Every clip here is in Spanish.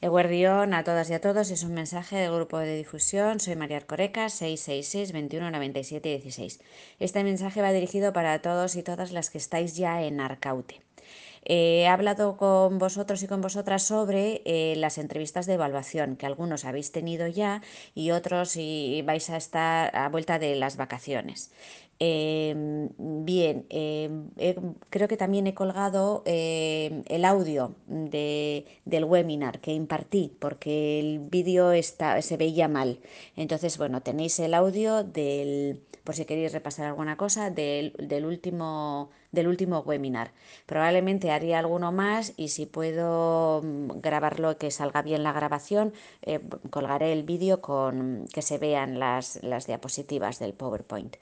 Eguardión a todas y a todos, es un mensaje del grupo de difusión. Soy María Arcoreca, 666 21 97 16. Este mensaje va dirigido para todos y todas las que estáis ya en Arcaute. He hablado con vosotros y con vosotras sobre eh, las entrevistas de evaluación, que algunos habéis tenido ya y otros y vais a estar a vuelta de las vacaciones. Em, bien, em, creo que también he colgado em, el audio de, del webinar que impartí porque el vídeo se veía mal. Entonces, bueno, tenéis el audio del, por si queréis repasar alguna cosa, del, último del último webinar. Probablemente haría alguno más y si puedo mm, grabarlo que salga bien la grabación, eh, colgaré el vídeo con que se vean las diapositivas del PowerPoint.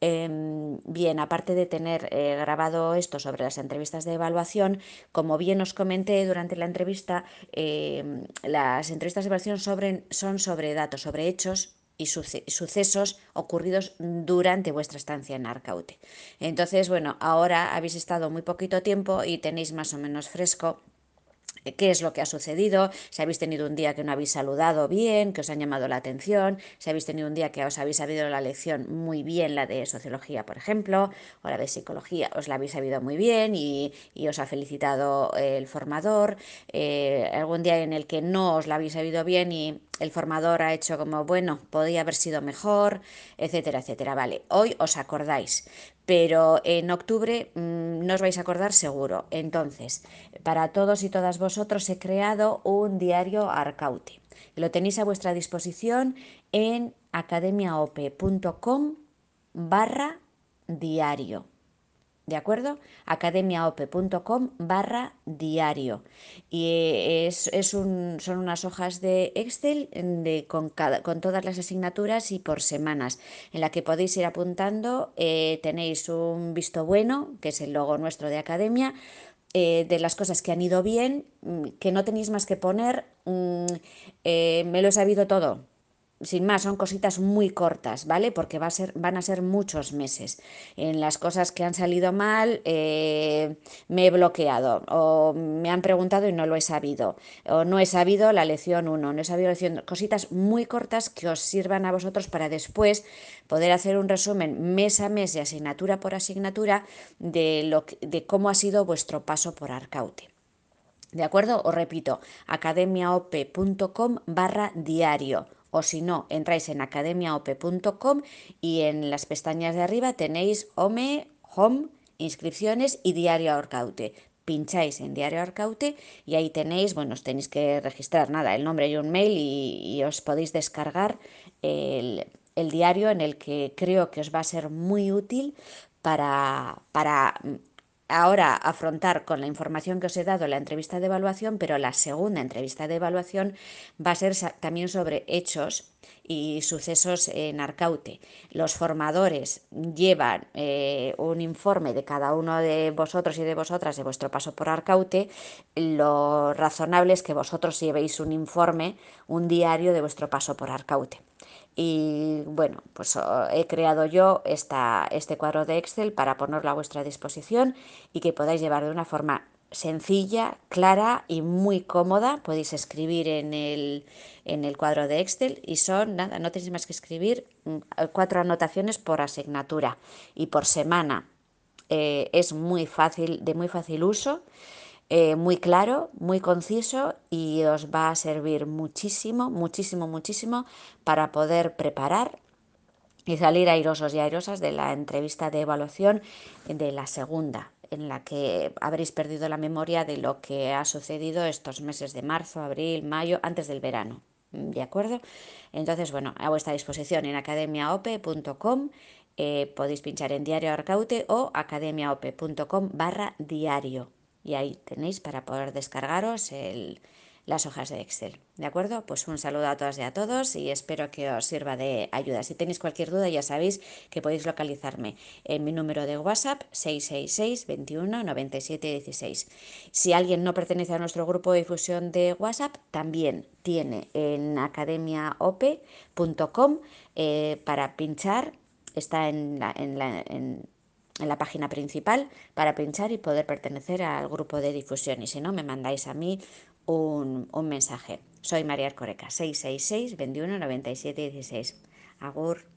Em, bien, aparte de tener eh, grabado esto sobre las entrevistas de evaluación, como bien os comenté durante la entrevista, em, las entrevistas de evaluación son sobre datos, sobre hechos y sucesos ocurridos durante vuestra estancia en Arcaute. Entonces, bueno, ahora habéis estado muy poquito tiempo y tenéis más o menos fresco qué es lo que ha sucedido, si habéis tenido un día que no habéis saludado bien, que os han llamado la atención, si habéis tenido un día que os habéis sabido la lección muy bien, la de sociología, por ejemplo, o la de psicología, os la habéis sabido muy bien y, os ha felicitado el formador, eh, algún día en el que no os la habéis sabido bien y el formador ha hecho como, bueno, podía haber sido mejor, etcétera, etcétera. Vale, hoy os acordáis, pero en octubre mm, no os vais a acordar seguro. Entonces, para todos y todas vosotros he creado un diario Arcaute. Lo tenéis a vuestra disposición en academiaope.com barra diario. ¿De acuerdo? academiaope.com barra diario. Y es, son unas hojas de Excel con, todas las asignaturas y por semanas, en la que podéis ir apuntando. Eh, tenéis un visto bueno, que es el logo nuestro de academia, eh, de las cosas que han ido bien, mm, que no tenéis más que poner, mm, eh, me lo he sabido todo, sin más, son cositas muy cortas, ¿vale? Porque van a ser muchos meses. En las cosas que han salido mal, eh, me he bloqueado, o me han preguntado y no lo he sabido, o no he sabido la lección 1, no he sabido la lección, cositas muy cortas que os sirvan a vosotros para después poder hacer un resumen mes a mes y asignatura por asignatura de, lo, de cómo ha sido vuestro paso por Arcaute. ¿De acuerdo? Os repito, academiaope.com barra diario o si no, entráis en academiaope.com y en las pestañas de arriba tenéis Home, Home, inscripciones y Diario Arcaute. Pincháis en Diario Arcaute y ahí tenéis, bueno, os tenéis que registrar nada, el nombre y un mail y, os podéis descargar el, el, diario en el que creo que os va a ser muy útil para, para ahora afrontar con la información que os he dado la entrevista de evaluación, pero la segunda entrevista de evaluación va a ser también sobre hechos y sucesos en Arcaute. Los formadores llevan eh, un informe de cada uno de vosotros y de vosotras de vuestro paso por Arcaute. Lo razonable es que vosotros llevéis un informe, un diario de vuestro paso por Arcaute. Y bueno, pues he creado yo esta, este cuadro de Excel para ponerlo a vuestra disposición y que podáis llevar de una forma sencilla, clara y muy cómoda. Podéis escribir en el, en el cuadro de Excel y son, nada, no tenéis más que escribir mm, cuatro anotaciones por asignatura y por semana. Eh, es muy fácil, de muy fácil uso. Eh, muy claro, muy conciso y os va a servir muchísimo, muchísimo, muchísimo para poder preparar y salir airosos y airosas de la entrevista de evaluación de la segunda, en la que habréis perdido la memoria de lo que ha sucedido estos meses de marzo, abril, mayo, antes del verano. ¿De acuerdo? Entonces, bueno, a vuestra disposición en academiaope.com eh, podéis pinchar en Diario Arcaute o academiaope.com barra diario y ahí tenéis para poder descargaros las hojas de Excel. ¿De acuerdo? Pues un saludo a todas y a todos y espero que os sirva de ayuda. Si tenéis cualquier duda ya sabéis que podéis localizarme en mi número de WhatsApp 666 21 97 16. Si alguien no pertenece a nuestro grupo de difusión de WhatsApp, también tiene en academiaope.com eh, para pinchar, está en la, en la en en la página principal para pinchar y poder pertenecer al grupo de difusión. Y si no, me mandáis a mí un, un mensaje. Soy María Arcoreca, 666 21 97 16. Agur.